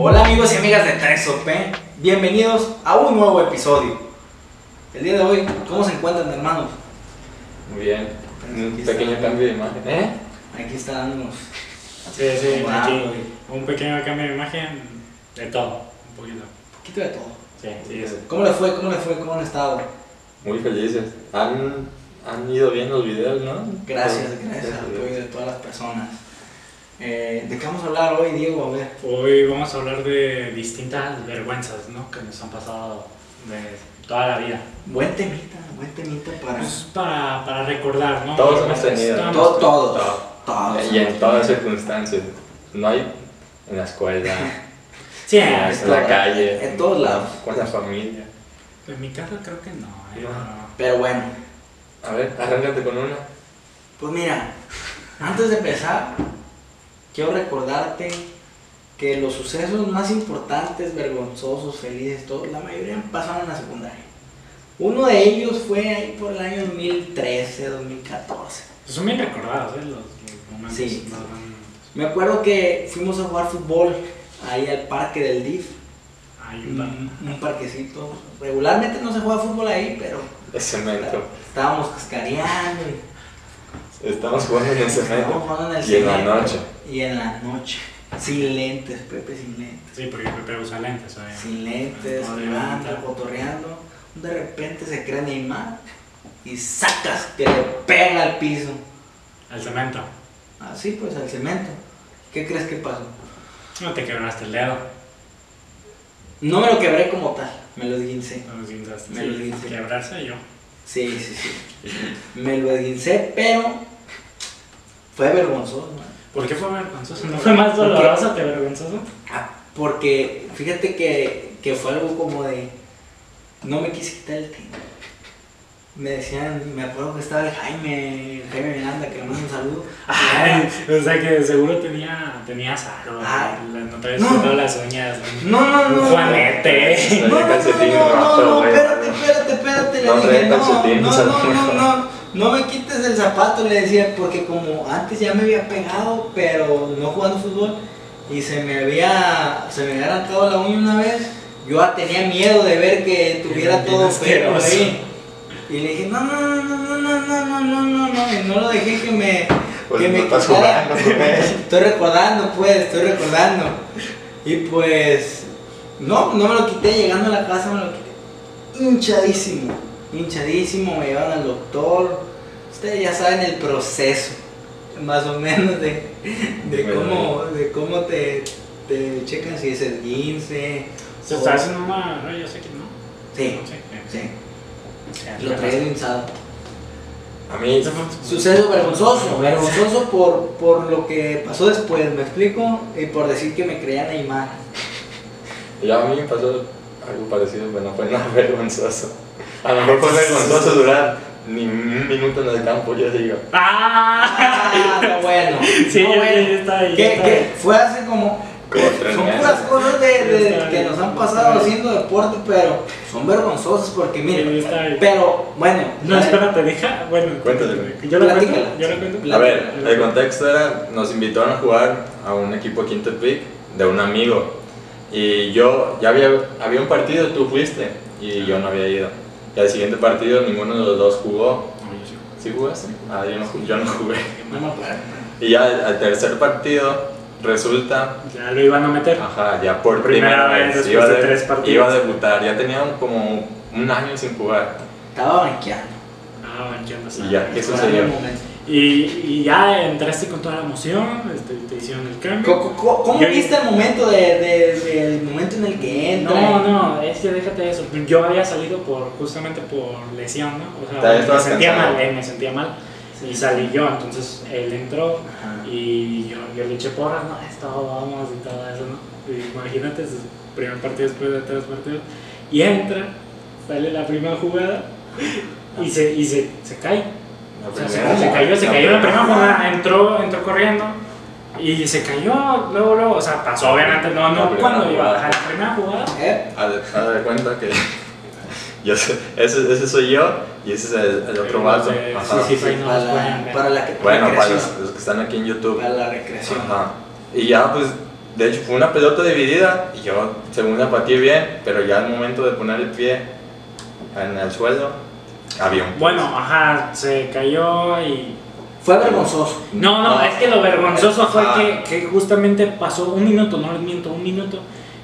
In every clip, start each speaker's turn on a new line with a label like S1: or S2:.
S1: Hola amigos y amigas de 3OP, bienvenidos a un nuevo episodio. El día de hoy, ¿cómo se encuentran hermanos?
S2: Muy bien. Un
S1: Aquí
S2: pequeño
S1: está.
S2: cambio de imagen. ¿Eh?
S1: Aquí está dándonos.
S3: Sí, sí,
S1: Wow,
S3: aquí un pequeño cambio de imagen de todo, un poquito.
S1: Un poquito de todo.
S3: Sí, sí, es-
S1: ¿Cómo les fue? ¿Cómo les fue? ¿Cómo han estado?
S2: Muy felices. Han, han ido bien los videos, ¿no?
S1: Gracias,
S2: Pues,
S1: gracias al apoyo de todas las personas. Eh, ¿De qué vamos a hablar hoy, Diego? A ver.
S3: Hoy vamos a hablar de distintas vergüenzas, ¿no? Que nos han pasado de toda la vida.
S1: Buen temita, buen temita para...
S3: Pues para, para recordar, ¿no?
S2: Todos hemos tenido.
S3: Todos-
S1: Todo, todo,
S2: Todo.
S1: todo.
S2: Y en todas circunstancias. No hay en la escuela,
S3: Sí,
S2: en
S3: es-
S2: la calle,
S1: En todos lados.
S2: con la familia.
S3: en mi casa creo que no. ¿eh?
S2: No.
S1: Pero bueno,
S2: A ver, arráncate con una.
S1: pues mira, antes de empezar, quiero recordarte que los sucesos más importantes, vergonzosos, felices, todos, la mayoría pasaron en la secundaria. Uno de ellos fue ahí por el año 2013, 2014.
S3: Son bien recordados, ¿eh? Los, los momentos.
S1: Sí.
S3: más.
S1: Me acuerdo que fuimos a jugar fútbol ahí al parque del DIF,
S3: un
S1: un, parquecito. Regularmente no se juega fútbol ahí, pero
S2: Es cemento.
S1: estábamos cascareando y
S2: Estamos jugando en el
S1: estábamos
S2: cemento.
S1: jugando en el
S2: Y en la
S1: cemento.
S2: noche.
S1: Y en la noche. Sin lentes, Pepe, sin lentes.
S3: Sí, porque Pepe usa lentes, obviamente.
S1: Sin lentes, jugando, cotorreando. De repente se crea Neymar y sacas que le pega al piso.
S3: El cemento.
S1: Así pues, al cemento. ¿Qué crees que pasó?
S3: No te quebraste el dedo.
S1: No me lo quebré como tal, me lo esguincé.
S3: No lo guindaste.
S1: Me lo
S3: Sí,
S1: guincé.
S3: Quebrarse yo.
S1: Sí, sí, sí. Me lo esguincé, pero fue vergonzoso.
S3: ¿Por qué fue vergonzoso? ¿No fue más doloroso que vergonzoso?
S1: Ah, Porque fíjate que, que fue algo como de. No me quise quitar el tenis. Me decían, me acuerdo que estaba el Jaime, el Jaime Miranda, que le mando un saludo.
S3: Ay, o sea que seguro tenía, tenía algo.
S1: Ah.
S3: no te habías
S1: No.
S3: cortado las uñas.
S1: No, no, no.
S3: Un Juanete.
S2: Traía
S1: No, no, no,
S2: calcetín
S1: no, espérate, espérate, espérate,
S2: No
S1: le
S2: traía
S1: dije, no,
S2: calcetín,
S1: no, no, no, no, no me quites el zapato, le decía, porque como antes ya me había pegado, pero no jugando fútbol, y se me había, se me había arrancado la uña una vez, yo tenía miedo de ver que tuviera
S3: Bien
S1: todo feo ahí. Y le dije, no, no, no, no, no, no, no, no, no, no, no, y no lo dejé que me,
S2: Pues
S1: que
S2: no
S1: me
S2: estás
S1: quitara.
S2: jugando con él.
S1: Estoy recordando, pues, estoy recordando. Y pues, no, no me lo quité, llegando a la casa me lo quité. Hinchadísimo, hinchadísimo, me llevaron al doctor. Ustedes ya saben el proceso, más o menos, de, de
S2: Bueno.
S1: cómo, de cómo te, te checan si es el 15.
S3: Se está haciendo una. No, yo sé que no.
S1: Sí,
S3: Sí,
S1: sí,
S3: sí.
S1: lo traía hinchado.
S2: A mí,
S1: Suceso vergonzoso, vergonzoso por, por lo que pasó después, ¿me explico? Y por decir que me creía Neymar.
S2: ya a mí me pasó algo parecido, pero no fue nada vergonzoso. A lo mejor fue vergonzoso durar ni un minuto en el campo, yo digo.
S3: ¡Ah!
S1: Ah, no, bueno.
S3: Sí,
S1: no, bueno.
S3: ya está ahí. está
S1: que
S3: ahí.
S1: fue hace como. Son puras cosas de, de-
S3: Está
S1: que nos han
S3: está
S1: pasado haciendo deporte, pero son vergonzosas porque,
S3: está ahí.
S1: Pero, bueno.
S3: No, espérate, deja. Bueno,
S2: Cuéntale.
S3: Yo lo cuento. Yo lo cuento.
S2: A ver, el contexto era, nos invitaron a jugar a un equipo aquí en Tepic de un amigo. Y yo, ya había, había un partido, tú fuiste, y yo no había ido. Y al siguiente partido ninguno de los dos jugó.
S3: No, yo sí.
S2: ¿Sí jugaste? Ah, yo no, yo no jugué.
S1: No me acuerdo.
S2: Y ya al, tercer partido resulta,
S3: Ya lo iban a meter.
S2: ajá, ya por
S3: Primera
S2: primera,
S3: vez después
S2: iba,
S3: de
S2: de-
S3: tres partidos.
S2: iba a debutar. Ya tenía un- como un año sin jugar.
S1: Estaba banqueando.
S3: Ah, entiendo.
S2: Y ya, ¿qué sucedió?
S3: Y, y ya entraste con toda la emoción, este, te hicieron el cambio.
S1: ¿Cómo, cómo- cómo
S3: Yo-
S1: viste el momento de, de- del momento en el que entra?
S3: No, no, es que déjate de eso. Yo había salido por justamente por lesión, ¿no? O sea, me sentía mal, eh, me sentía mal. Y salí yo, entonces él entró
S1: Ajá.
S3: y yo, yo le eché porras, no, esto vamos y todo eso, ¿no? Y imagínate, es el primer partido después de tres partidos. Y entra, sale la primera jugada y se, y se, se cae. O sea, se, cayó, se
S2: la
S3: cayó la primera jugada, entró, entró corriendo y se cayó, luego, luego, o sea, pasó obviamente, no, no cuando iba a bajar la primera jugada.
S1: ¿Eh?
S2: De- haz de cuenta que yo sé- ese, ese soy yo y ese es el, el otro vato.
S3: Sí, sí, sí. no
S1: para, la, para la que-
S2: Bueno, para los, los que están aquí en YouTube.
S1: Para la recreación.
S2: Ajá. Y ya pues de hecho fue una pelota dividida y yo según la pateé bien, pero ya al momento de poner el pie en el suelo, había un...
S3: Bueno, ajá, se cayó y...
S1: Fue vergonzoso.
S3: No, no, es que lo vergonzoso fue que, que justamente pasó un minuto, no les miento, un minuto,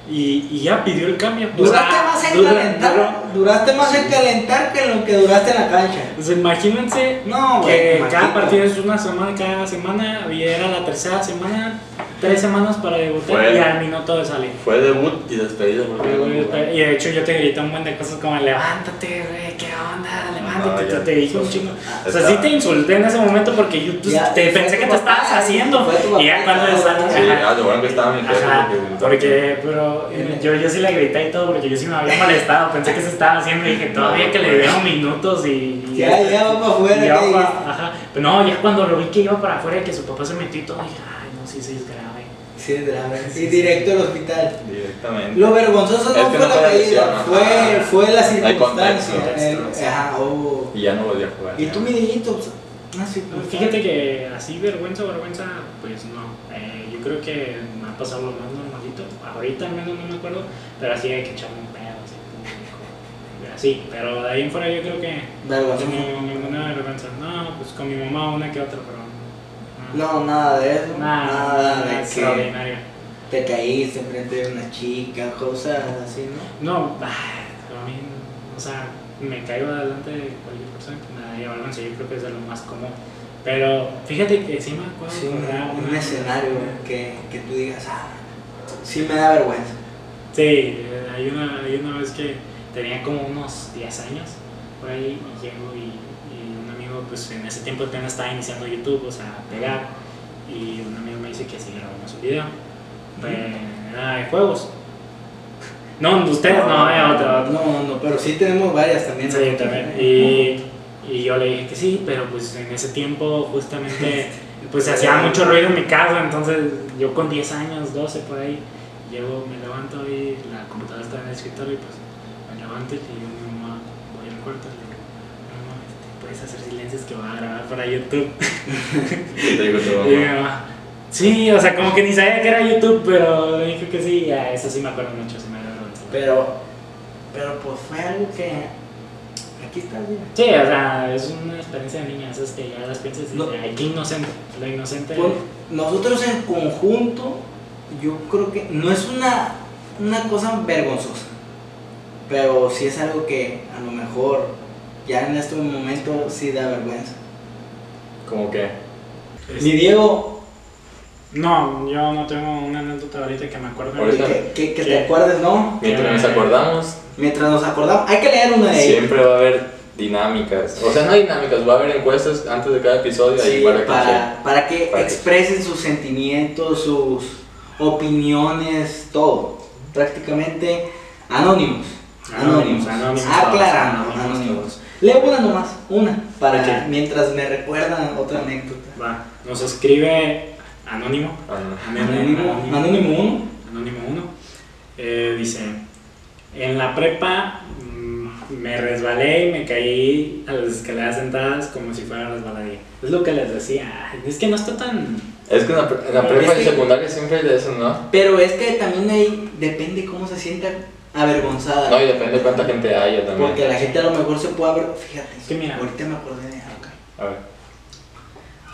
S3: y, y ya pidió el cambio.
S1: Duraste más en
S3: dura-
S1: calentar, duraste más en calentar que en lo que duraste en la cancha.
S3: Pues imagínense
S1: No,
S3: que cada partido es una semana, cada semana, y era la tercera semana, tres semanas para debutar
S2: Fue-
S3: y al minuto de salir.
S2: Fue debut y despedida. porque.
S3: Y de hecho yo te grité un buen de cosas como levántate, güey, qué onda,
S2: No,
S3: te,
S2: ya.
S3: te dije un chingo. O sea,
S2: Está-
S3: sí te insulté en ese momento porque yo pues,
S1: Ya,
S3: te pensé que te estabas haciendo. Y ya cuando
S1: papá.
S2: Sí,
S3: ajá.
S2: ah, bueno que estaba mi
S3: Ajá,
S2: porque-
S3: pero eh, yo, yo sí le grité y todo porque yo sí me había molestado, pensé que se estaba haciendo y dije todavía que le dieron minutos y...
S1: Ya, ya va para afuera.
S3: y ya ajá. Pero no, ya cuando lo vi que iba para afuera y que su papá se metió y todo, dije, ay, no, sí, sí es grave.
S1: Sí. Y directo al hospital.
S2: Directamente.
S1: Lo vergonzoso no
S2: Es que
S1: fue
S2: no
S1: la caída, fue, fue la circunstancia. el- ajá, oh.
S2: Y ya no volvió a jugar.
S1: Y tú, mi niñito, pues, una circunstancia.
S3: Fíjate que así vergüenza, vergüenza, pues no. Eh, yo creo que me ha pasado lo más normalito. Ahorita al menos no me acuerdo, pero así hay que echarme un pedo, así como Así, pero de ahí en fuera yo creo que
S1: Vergonzoso.
S3: no, ninguna vergüenza. No, pues con mi mamá una que otra, pero no.
S1: Nada de eso.
S3: Nada,
S1: nada
S3: nada
S1: de que te caíste enfrente de una chica, cosas así, ¿no?
S3: No, ay, a mí, o sea, me caigo adelante de cualquier persona que me da vergüenza, yo creo que es de lo más común. Pero fíjate que sí me acuerdo
S1: Sí,
S3: de una-
S1: un
S3: una-
S1: escenario que, que tú digas, ah, sí me da vergüenza.
S3: Sí, eh, hay una, hay una vez que tenía como unos 10 años por ahí y llego y, pues en ese tiempo apenas estaba iniciando YouTube, o sea, pegar, y un amigo me dice que si grabamos un video, pues, era de juegos. No, ustedes no, eh, otro, otro.
S1: No, no, pero sí tenemos varias también.
S3: Sí, también. Y, y yo le dije que sí, pero pues en ese tiempo justamente pues hacía mucho ruido en mi casa, entonces yo con 10 años, 12 por ahí, llego, me levanto y la computadora está en el escritorio y pues me levanto y a mi mamá, voy al cuarto y le digo, mamá, este, puedes hacer silencios que voy a grabar para YouTube. Sí, o sea, como que ni sabía que era YouTube, pero le dije que sí, y a eso sí me acuerdo mucho, sí me acuerdo.
S1: Pero, pero pues fue algo que. Aquí está bien.
S3: Sí, o sea, es una experiencia de niña, esas que ya las piensas y
S1: No.
S3: dices, ay, qué inocente, lo inocente.
S1: Pues, nosotros en conjunto, yo creo que no es una, una cosa vergonzosa, pero sí es algo que a lo mejor ya en este momento sí da vergüenza.
S2: Como que.
S3: es-
S1: Mi Diego,
S3: No, yo no tengo una anécdota ahorita que me acuerdo.
S2: Ahorita.
S1: que, que- que
S3: ¿Qué?
S1: te acuerdes, ¿no?
S2: Mientras nos acordamos,
S1: Mientras nos acordamos, hay que leer una de ellas.
S2: siempre va a haber dinámicas. O sea, no dinámicas, va a haber encuestas antes de cada episodio ahí
S1: Sí,
S2: para que
S1: para, para que
S2: Para que-
S1: expresen sus sentimientos, sus opiniones, todo. Prácticamente anónimos.
S3: Anónimos,
S1: Anónimos.
S3: anónimos
S1: Aclarando,
S3: anónimos
S1: anónimos. Leo una nomás, una, para
S3: Ok.
S1: mientras me recuerdan otra anécdota.
S3: Va, nos escribe Anónimo.
S1: Anónimo, anónimo uno.
S3: Anónimo 1. Eh, dice, en la prepa mm, me resbalé y me caí a las escaleras sentadas como si fuera resbaladilla. Es lo que les decía. Es que no está tan...
S2: Es que en la, pre- en la
S1: Es
S2: prepa y
S1: que-
S2: secundaria siempre hay de eso, ¿no?
S1: Pero es que también ahí depende cómo se sienta avergonzada.
S2: No, y depende de cuánta gente haya también.
S1: Porque la gente a lo mejor se puede. Fíjate,
S3: Es que mira.
S1: ahorita me acordé de algo.
S2: A ver.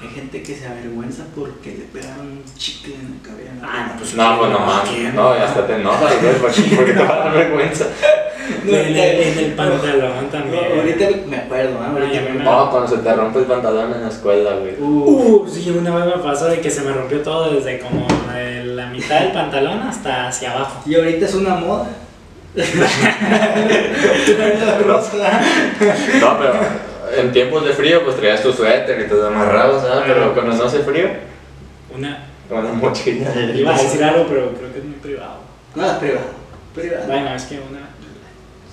S1: Hay gente que se avergüenza porque le pegaron un chicle en la cabeza.
S3: Ah, pues
S2: No, pues no mames.
S3: ¿quién?
S2: No, y hasta te enojas, güey, porque porque te va a dar vergüenza.
S1: No,
S3: en, el, en el pantalón
S1: No,
S3: también.
S1: ahorita me acuerdo, ¿eh? Ahorita
S3: ya
S1: me acuerdo.
S2: No, cuando se te rompe el pantalón en la escuela, güey.
S1: Uh,
S3: Uh, sí, una vez me pasó de que se me rompió todo desde como de la mitad del pantalón hasta hacia abajo.
S1: y ahorita es una moda.
S2: No, pero en tiempos de frío, pues traías tu suéter y te amarrabas, ¿sabes? Pero cuando no hace frío,
S3: Una,
S2: la mochila.
S3: iba a decir algo, pero creo que es muy privado.
S1: No, es privado. Privado.
S3: Bueno, es que una.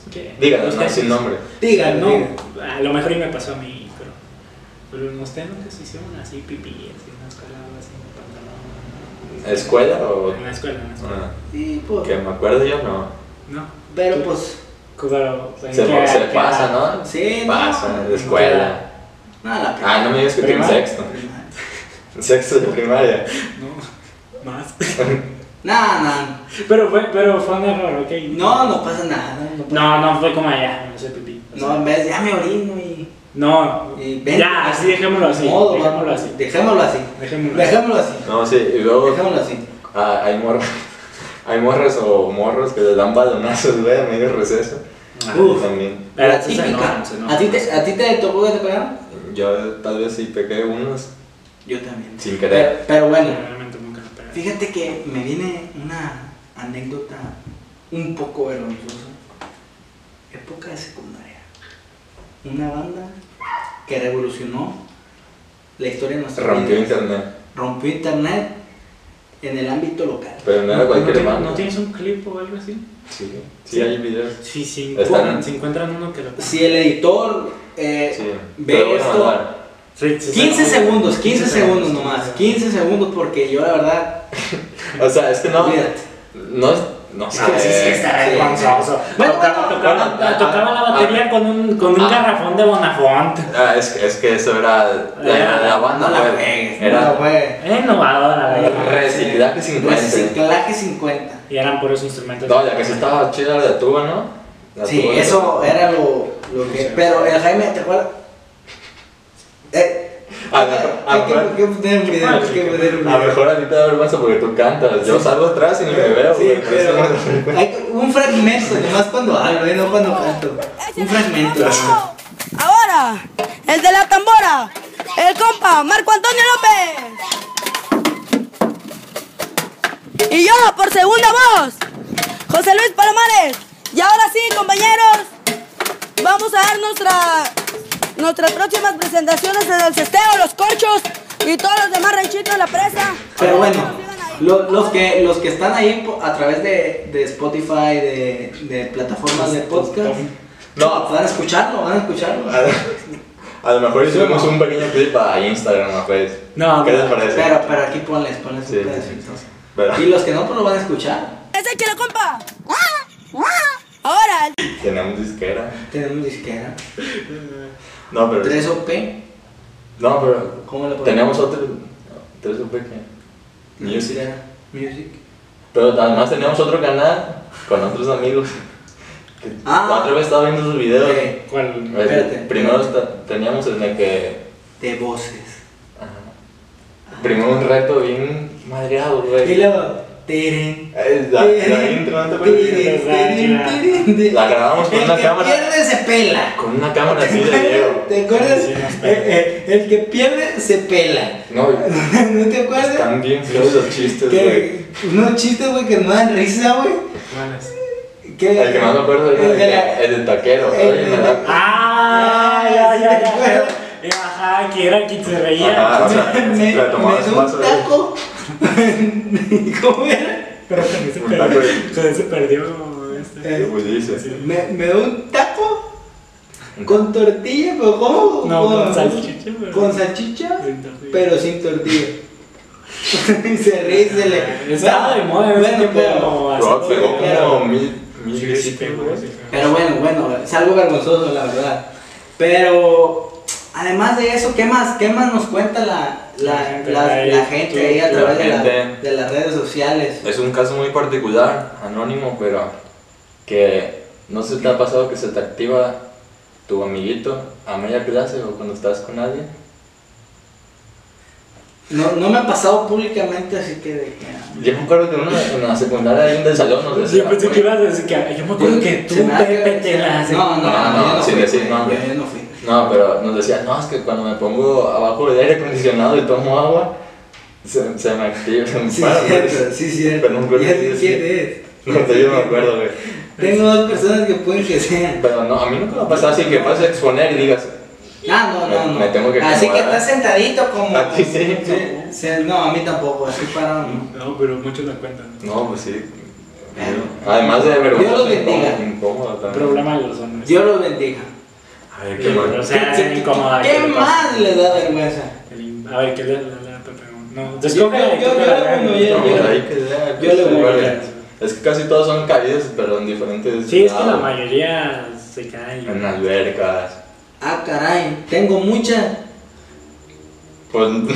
S3: es que-
S2: Díganos, no, sin nombre.
S1: Digan,
S3: no, a lo mejor y me pasó a mí, pero. Pero ustedes nunca se hicieron así pipí, así en algo así, en el pantalón.
S2: ¿Escuela o.?
S3: En la escuela, en la escuela.
S2: Ah,
S1: Y pues,
S2: que me acuerdo yo, no.
S3: No.
S1: pero
S3: ¿Tú?
S1: pues,
S3: Claro, ¿en
S2: Se,
S3: qué-
S2: se pasa? ¿no?
S1: sí, no.
S2: Pasa, de escuela.
S1: No, la
S2: Ah, no me digas que en
S3: Primaria.
S2: sexto. En sexto de primaria.
S3: No, más.
S1: Nah, nah.
S3: Pero fue, pero fue un error, ok.
S1: No, no pasa nada. No, pasa-
S3: No, no fue como allá, no sé pipí. O sea,
S1: no en vez ya me orino y.
S3: no,
S1: y ven-
S3: ya, así dejémoslo así.
S1: Modo,
S3: dejémoslo así.
S1: Dejémoslo así.
S3: Dejémoslo así.
S1: Dejémoslo así.
S2: No, sí, y luego
S1: Dejémoslo así.
S2: ah, hay morros. Hay morros o morros que les dan balonazos, güey, a medio receso.
S3: Ah,
S1: Uf.
S2: También.
S1: La típica. ¿A ti te, a ti te tocó que te pegaron?
S2: Yo tal vez sí pegué unos
S1: Yo también.
S2: sin querer.
S1: Pero, pero bueno,
S3: Realmente nunca me pegué.
S1: fíjate que me viene una anécdota un poco vergonzosa. Época de secundaria. Una banda que revolucionó la historia de nuestra
S2: Rompió
S1: vida.
S2: internet.
S1: Rompió internet en el ámbito local.
S2: Pero no era
S3: ¿No,
S2: cualquier
S3: tienes-
S2: banda.
S3: ¿No tienes un clip o algo así?
S2: Sí, sí, hay videos.
S3: Sí, sí.
S2: Están-
S3: Si encuentran uno que lo
S1: Si el editor eh,
S2: Sí,
S1: ve esto,
S2: mandar.
S3: Sí, sí,
S1: 15
S3: sí.
S1: segundos, 15 segundos nomás,
S3: 15
S1: 15 segundos porque yo la verdad,
S2: O sea, es que no.
S1: olvídate.
S2: No, no sé.
S3: No, sí, sí, está
S1: Sí.
S3: vergonzoso.
S1: Bueno,
S3: tocaba,
S1: bueno,
S3: tocaba-
S2: bueno, ah,
S3: tocaba la
S2: ah,
S3: batería con un, con un
S2: ah.
S3: garrafón de Bonafont.
S2: Ah, es, que- es que eso era. La,
S3: Era-
S2: la banda,
S1: no la
S2: güey,
S1: juegues, no
S2: Era.
S3: Era innovadora, verdad.
S2: reciclaje 50.
S1: Reciclaje 50.
S3: Y eran puros instrumentos.
S2: No, ya que sí estaba chida la de tuba, ¿no? La
S1: Sí,
S2: tuba de-
S1: eso era lo, lo que.
S3: Sí.
S1: Pero el Jaime, ¿te acuerdas? Eh,
S2: A lo mejor- a
S1: hay
S2: lo
S1: que,
S2: mejor-
S1: hay que poner un video, hay que poner un
S2: A lo
S1: video.
S2: mejor a ti te da vergüenza porque tú cantas. Yo
S1: Sí.
S2: salgo atrás y ni me veo,
S1: Sí, pero hay un fragmento, nomás cuando hablo, eh, no cuando canto. Un fragmento.
S4: Ahora, el de la tambora, el compa Marco Antonio López. Y yo, por segunda voz, José Luis Palomares. Y ahora sí, compañeros, vamos a dar nuestra, nuestras próximas presentaciones en el cesteo, los corchos y todos los demás ranchitos de la presa.
S1: Pero bueno, lo- los, que, los que están ahí a través de, de Spotify, de, de plataformas de podcast,
S2: No.
S1: van a escucharlo, van a escucharlo.
S2: A, a lo mejor hicimos un pequeño clip a Instagram, ¿no? Pues,
S3: No,
S2: ¿Qué
S3: no,
S2: les parece?
S1: Pero, pero aquí ponles, ponles
S2: Sí,
S1: un
S2: sí,
S1: pedacito.
S2: sí. ¿Verdad?
S1: Y los que no, pues lo van a escuchar.
S4: Ese que lo compa. Ahora,
S2: Tenemos disquera.
S1: Tenemos disquera.
S2: No, pero.
S1: 3OP.
S2: No, pero.
S1: ¿Cómo le ponemos?
S2: Teníamos otro. Tres UP que. Music.
S1: Disquera, Music.
S2: Pero además teníamos otro canal con otros amigos. Que
S1: Ah.
S2: la otra vez estaba viendo sus videos.
S1: De,
S3: ¿Cuál?
S1: Espérate.
S2: Primero teníamos en el que.
S1: de voces.
S2: Ajá. Primero un reto bien madreado,
S1: Y
S2: güey.
S1: luego.
S2: Eh, La, la intro, ¿no te acuerdas? La grabamos con
S1: El
S2: una
S1: que
S2: cámara.
S1: pierde se pela.
S2: Con una cámara así de Diego.
S1: ¿Te acuerdas?
S3: Sí,
S1: Eh,
S3: pela.
S1: eh, el que pierde se pela.
S2: No,
S1: ¿No te acuerdas?
S2: están bien feos los chistes, güey.
S1: Unos chistes, güey, que no dan risa, güey.
S3: ¿Cuál es?
S1: Que-
S2: El que más me acuerdo es
S1: el
S2: el,
S1: de la-
S2: el del taquero.
S1: el
S2: da-
S3: Ah, ya, ya, ya. Eh, Ajá, que era quien se reía.
S2: Ajá, o sea,
S1: me, me
S2: un
S1: taco. ¿Cómo era?
S3: Pero
S2: Un
S3: perdió. ese perdió. Este.
S1: Eh,
S2: Pues.
S1: Me, me dio un taco con tortilla, pero ¿cómo?
S3: No, con salchicha, pero-
S1: Con salchicha,
S3: Sin tortilla.
S1: pero sin tortilla. y se ríe y se le.
S3: Estaba de moda
S1: Bueno, pero-
S3: como
S2: mil, mil
S3: Sí, sí, sí.
S1: Pero bueno, bueno, es algo vergonzoso, la verdad. Pero además de eso, ¿qué más, qué más nos cuenta la, la,
S3: La gente
S1: la-
S3: ahí,
S1: la gente
S3: tú-
S1: ahí a
S2: la
S1: través de, la- las redes sociales?
S2: Es un caso muy particular, anónimo, pero que no se te ha pasado que se te activa tu amiguito a media clase o cuando estás con alguien.
S1: No, no me ha pasado públicamente, así que de que.
S2: Yo me acuerdo que en, la secundaria alguien del salón nos decía.
S3: Yo pensé que ibas a decir que yo me acuerdo que tú, Pepe, te las.
S1: No, no,
S2: No, no,
S1: no
S2: sin decir nombre.
S1: Yo no fui.
S2: No, pero nos decía, no, es que cuando me pongo abajo del aire acondicionado y tomo agua, se, se me activa. Se me
S1: Sí,
S2: para,
S1: cierto, sí, cierto.
S2: Pero no me quién
S1: es.
S2: No sé, yo no me acuerdo, güey.
S1: Tengo dos personas que pueden que sean.
S2: Pero no, a mí nunca me ha pasado así que puedes exponer y digas,
S1: Ah, no, no,
S2: Me-
S1: no.
S2: me tengo que
S1: Así que estás sentadito como.
S2: A ti sí.
S1: sí, no, a mí tampoco, así para.
S3: No, pero muchos la cuentan.
S2: no, pues sí. Además de vergüenza,
S1: Dios los bendiga.
S2: incómodo, incómodo también.
S3: Problema de los hombres.
S1: Dios los bendiga.
S2: A ver, qué mal.
S3: O sea,
S1: ¿Qué-
S3: hacen
S1: qué-
S3: incómoda.
S1: ¿Qué
S3: ¿qué le pasa?
S1: más les da vergüenza?
S3: El- A ver, ¿qué le le- le- Pepe? No,
S1: Yo-
S3: y
S1: yo- yo- yo- yo- le.
S2: Es que casi todos son caídos, pero en diferentes.
S3: Sí, es que la mayoría se caen.
S2: En albercas.
S1: Ah, caray, tengo mucha.
S2: Pues
S3: No, no,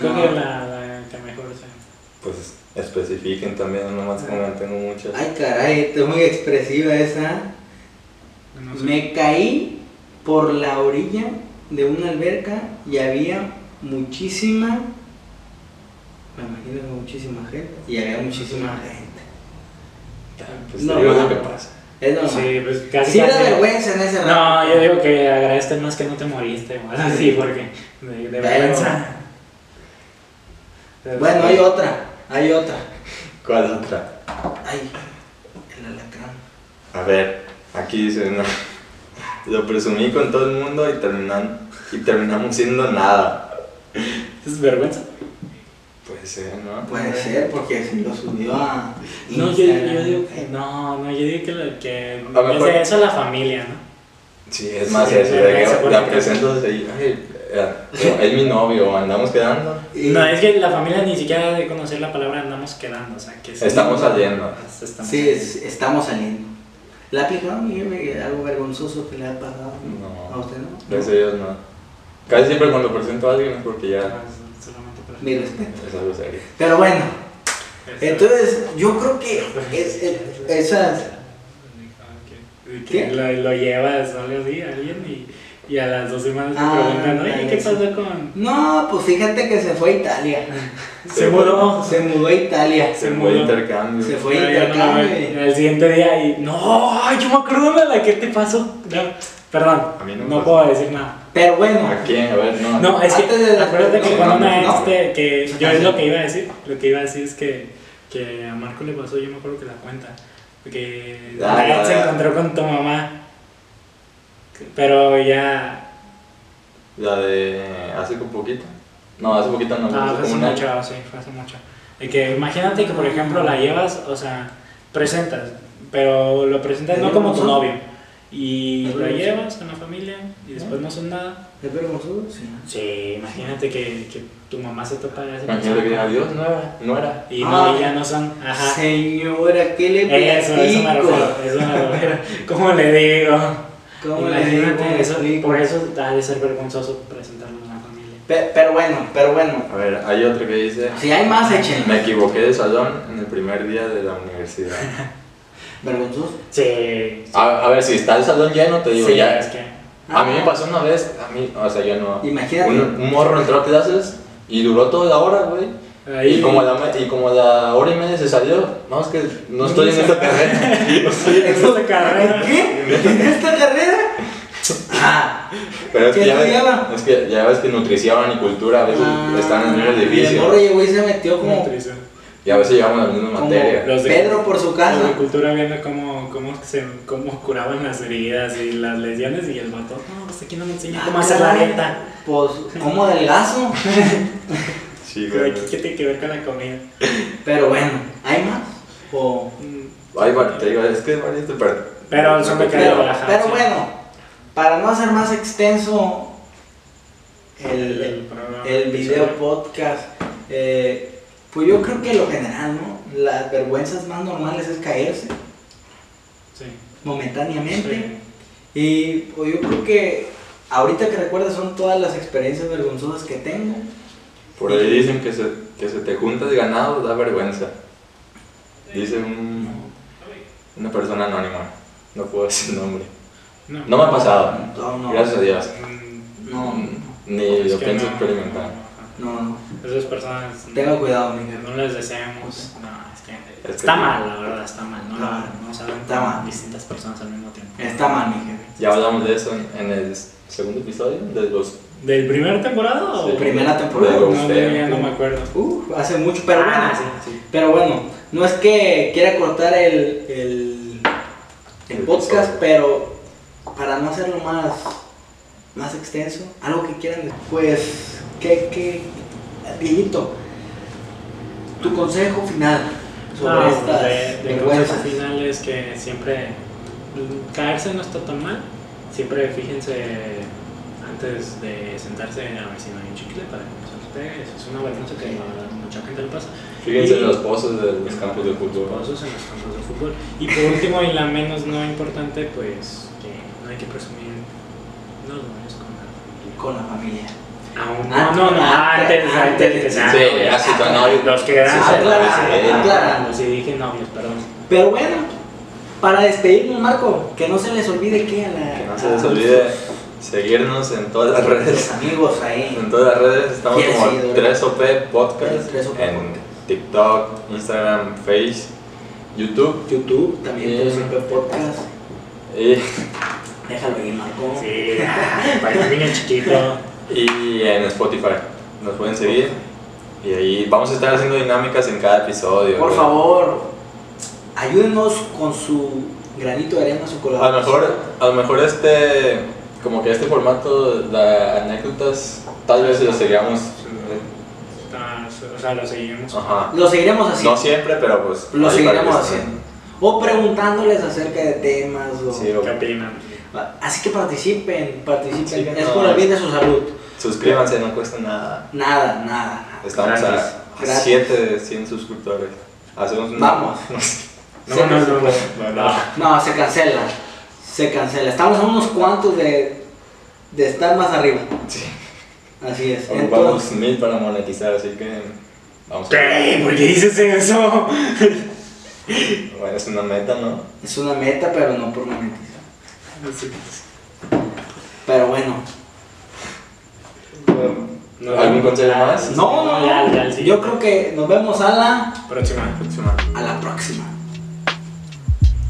S3: creo
S1: No.
S3: que la, la que mejor sea.
S2: Pues especifiquen también, no nomás como tengo muchas.
S1: Ay, caray, está muy expresiva esa.
S3: No sé.
S1: Me caí por la orilla de una alberca y había muchísima, me imagino que muchísima gente, y había muchísima gente.
S2: Pues
S1: No,
S2: digo
S1: no.
S2: lo que pasa.
S1: Es normal.
S3: Sí, pues casi.
S1: Sí da vergüenza en ese rato.
S3: No, yo digo que agradezcan más que no te moriste o algo así, porque de, de vergüenza. Pero
S1: Bueno,
S3: sí.
S1: hay otra, hay otra.
S2: ¿Cuál otra?
S1: Ay, el alacrán.
S2: A ver, aquí dice, no. Lo presumí con todo el mundo y, terminan, y terminamos siendo nada.
S3: ¿Es vergüenza?
S2: Puede ser, ¿no?
S1: Puede ser porque si lo subió a
S3: No, yo, yo digo que no, no, yo digo que, lo- que
S2: A lo
S3: es
S2: mejor-
S3: de eso la familia, ¿no?
S2: Sí, es más
S3: Sí,
S2: eso, la presento así, ay, eh, es mi novio, andamos quedando.
S1: Y-
S3: No, es que la familia ni siquiera debe conocer la palabra andamos quedando, o sea, que sí.
S2: Estamos saliendo.
S3: Estamos
S1: Sí,
S3: saliendo.
S1: es- estamos saliendo. ¿Le ha aplicado algo vergonzoso que le ha pasado?
S2: No.
S1: ¿A usted no?
S2: Gracias a Dios, no. Casi siempre cuando presento a alguien es porque ya
S3: Ah, solamente
S1: Mi respeto.
S2: es algo serio.
S1: Pero bueno, entonces yo creo que es- es- esas... ¿Qué?
S3: Lo, lo llevas o algo así a alguien y, y a las dos semanas te
S1: Ah,
S3: preguntan, oye, ¿qué
S1: sí.
S3: pasó con...?
S1: No, pues fíjate que se fue a Italia.
S3: Se mudó.
S1: Se mudó aItalia.
S3: Se
S2: Se
S3: mudó.
S2: intercambio.
S1: Se fue
S3: no lo
S1: intercambio.
S3: veo. Al siguiente día y... No, yo me acuerdo de la que te pasó. No, perdón,
S2: A mí no
S3: no, puedo decir nada.
S1: Pero bueno,
S2: ¿A quién? A ver, no.
S3: No, es
S1: Antes
S3: que acuérdate que
S2: no,
S3: cuando una
S2: no,
S3: este, que yo es lo que iba a decir, lo que iba a decir es que, que a Marco le pasó, yo me acuerdo que la cuenta, que
S2: Ah,
S3: se encontró con tu mamá, pero ya,
S2: La de hace un poquito. No, hace poquito no,
S3: ah,
S2: hace
S3: fue hace
S2: como año.
S3: mucho, sí, fue hace mucho. De que imagínate que por ejemplo la llevas, o sea, presentas, pero lo presentas no como tu novio, y
S1: ¿Es
S3: la
S1: vergonzoso?
S3: llevas con la familia y después no son nada.
S1: ¿es vergonzoso? Sí.
S3: Sí, imagínate que, que tu mamá se topa de ese
S2: Imagínate que adiós, no era. No era.
S3: Y no,
S1: Ah.
S3: y ya no son. Ajá.
S1: Señora, ¿qué le
S3: Eso,
S1: platico?
S3: eso me refiero. Eso me refiero. ¿Cómo le digo?
S1: ¿Cómo
S3: Imagínate, eso, por eso ha de ser vergonzoso presentarlo en la familia.
S1: Pe- Pero bueno, pero bueno.
S2: A ver, hay otro que dice.
S1: Si hay más, échenle.
S2: Me equivoqué de salón en el primer día de la universidad.
S1: ¿Vergonzoso?
S3: Sí.
S2: A, a ver, si está el salón lleno, te digo
S3: sí,
S2: ya.
S3: es que.
S2: A mí me pasó una vez, a mí, o sea, yo no.
S1: Imagínate.
S2: Un, un morro entró a clases y duró toda la hora, güey.
S3: Ahí.
S2: Y como, a la, y como a la hora y media se salió, no, es que no estoy en esta carrera. No estoy en esta-
S3: carrera.
S1: ¿Qué? ¿En esta carrera? Ah,
S2: Pero es
S1: ¿Qué
S2: que, ya ves, es que ya ves que nutrición y cultura a veces
S1: ah,
S2: están en el mismo
S1: y El
S2: edificio.
S1: morro llegó y se metió como,
S3: Nutrición.
S2: Y a veces llevamos la misma materia.
S3: Los de-
S1: Pedro por su
S3: Los
S1: casa.
S3: de cultura viendo cómo, cómo, se, cómo curaban las heridas y las lesiones y el vato, no, pues aquí no me enseña cómo
S1: Ah,
S3: hacer la dieta.
S1: Pues, como delgazo.
S2: Sí,
S3: Pero aquí, ¿qué tiene que ver con la comida?
S1: Pero bueno, ¿hay más? O...
S3: Mm,
S2: Ay, bueno, te digo, es que varios te per-
S3: Pero el son de
S1: Pero,
S3: relajado,
S1: pero bueno, para no hacer más extenso el, el,
S3: programa.
S1: el video podcast, eh, pues yo creo que lo general, ¿no? Las vergüenzas más normales es caerse
S3: Sí.
S1: momentáneamente. Y pues yo creo que ahorita que recuerdo son todas las experiencias vergonzosas que tengo.
S2: Por ahí dicen que se, que se te juntas ganado, da vergüenza. Dice un, una persona anónima. No puedo decir nombre.
S3: No.
S2: No me ha pasado.
S1: No, no,
S2: Gracias a Dios.
S1: No,
S2: Ni lo pienso
S3: no,
S2: experimentar.
S1: no, no.
S3: Esas personas.
S1: Tenga cuidado, Miguel.
S3: No les deseamos. No, es que.
S2: Es que
S3: está mal, la verdad, está mal. No, no saben
S1: Está mal.
S3: distintas personas al mismo tiempo.
S1: Está mal, mi jefe.
S2: Ya hablamos de eso en, en el segundo episodio, de los...
S3: ¿Del primer temporada o.?
S2: Sí.
S1: Primera temporada.
S3: No, no, ya no me acuerdo.
S1: Uf, hace mucho, pero
S3: Ah,
S1: bueno.
S3: sí, sí.
S1: Pero bueno, no es que quiera cortar el, el, el
S2: El
S1: podcast,
S2: episodio.
S1: pero para no hacerlo más, más extenso, algo que quieran, pues, que, que, Dieguito, tu consejo final sobre
S3: No,
S1: estas
S3: de, de consejo final es que siempre caerse no está tan mal. Siempre fíjense antes de sentarse a ver si no hay un chicle para que no se los pegue. Eso es una vergüenza que mucha gente le pasa.
S2: Fíjense
S3: Y-
S2: en los pozos de los campos de fútbol.
S3: Famosos en los campos de fútbol. Y por último, y la menos no importante, pues que no hay que presumir los novios con la familia.
S1: con la familia.
S3: Aún-
S1: Ah,
S3: no, no, no,
S1: antes,
S3: antes,
S1: antes.
S3: antes
S2: Sí,
S3: novios.
S2: ya sí, son novios.
S3: Los que eran
S2: Sí,
S1: sí,
S3: celulares,
S1: sí,
S3: sí,
S1: aclarando.
S3: Sí, dije novios, perdón.
S1: Pero bueno, para despedirnos, Marco, que no se les olvide que a la.
S2: Que no se les olvide seguirnos en todas las
S1: Los
S2: redes.
S1: amigos ahí.
S2: En todas las redes estamos como
S1: seguidores.
S2: 3OP Podcast
S1: 3OP
S2: en TikTok, Instagram, Face, YouTube
S1: YouTube, también
S2: Sí.
S1: todo siempre podcast.
S2: y,
S1: Déjalo ahí, Marco.
S3: Sí, para el niño chiquito.
S2: y en Spotify. Nos pueden seguir y ahí vamos a estar haciendo dinámicas en cada episodio.
S1: Por
S2: güey.
S1: favor, ayúdenos con su granito de arena, su
S2: A lo
S1: colaboración.
S2: mejor, a lo mejor este, como que este formato de anécdotas, tal vez lo seguíamos.
S3: O sea, lo seguimos.
S2: Ajá.
S1: Lo seguiremos haciendo.
S2: No siempre, pero pues.
S1: Lo seguiremos haciendo. O preguntándoles acerca de temas. O...
S2: Sí, o-
S3: ¿Qué opinan?
S1: Así que participen, participen.
S2: Sí,
S1: es
S2: no.
S1: por el bien de su salud.
S2: suscríbanse, no cuesta nada.
S1: Nada, nada. nada.
S2: Estamos
S3: Gratis.
S2: a
S1: Gratis.
S2: 7 de 100 suscriptores. Hacemos una-
S1: Vamos.
S3: No, no, no,
S1: sí,
S3: no, no, no.
S1: No, se cancela. Se cancela. Estamos a unos cuantos de, de estar más arriba.
S2: Sí.
S1: Así es.
S2: Ocupamos
S1: Entonces,
S2: mil para monetizar, así que vamos a
S3: ¿Qué? ¿Por qué dices eso?
S2: Bueno, es una meta, ¿no?
S1: es una meta, pero no por monetizar.
S3: Sí.
S1: Pero bueno.
S3: No,
S2: ¿Algún
S3: no,
S2: consejo más?
S1: No, no,
S3: ya,
S1: no. Yo creo que nos vemos a la,
S3: Próxima.
S2: Próxima.
S1: a la próxima.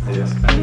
S2: Adiós.
S1: Para.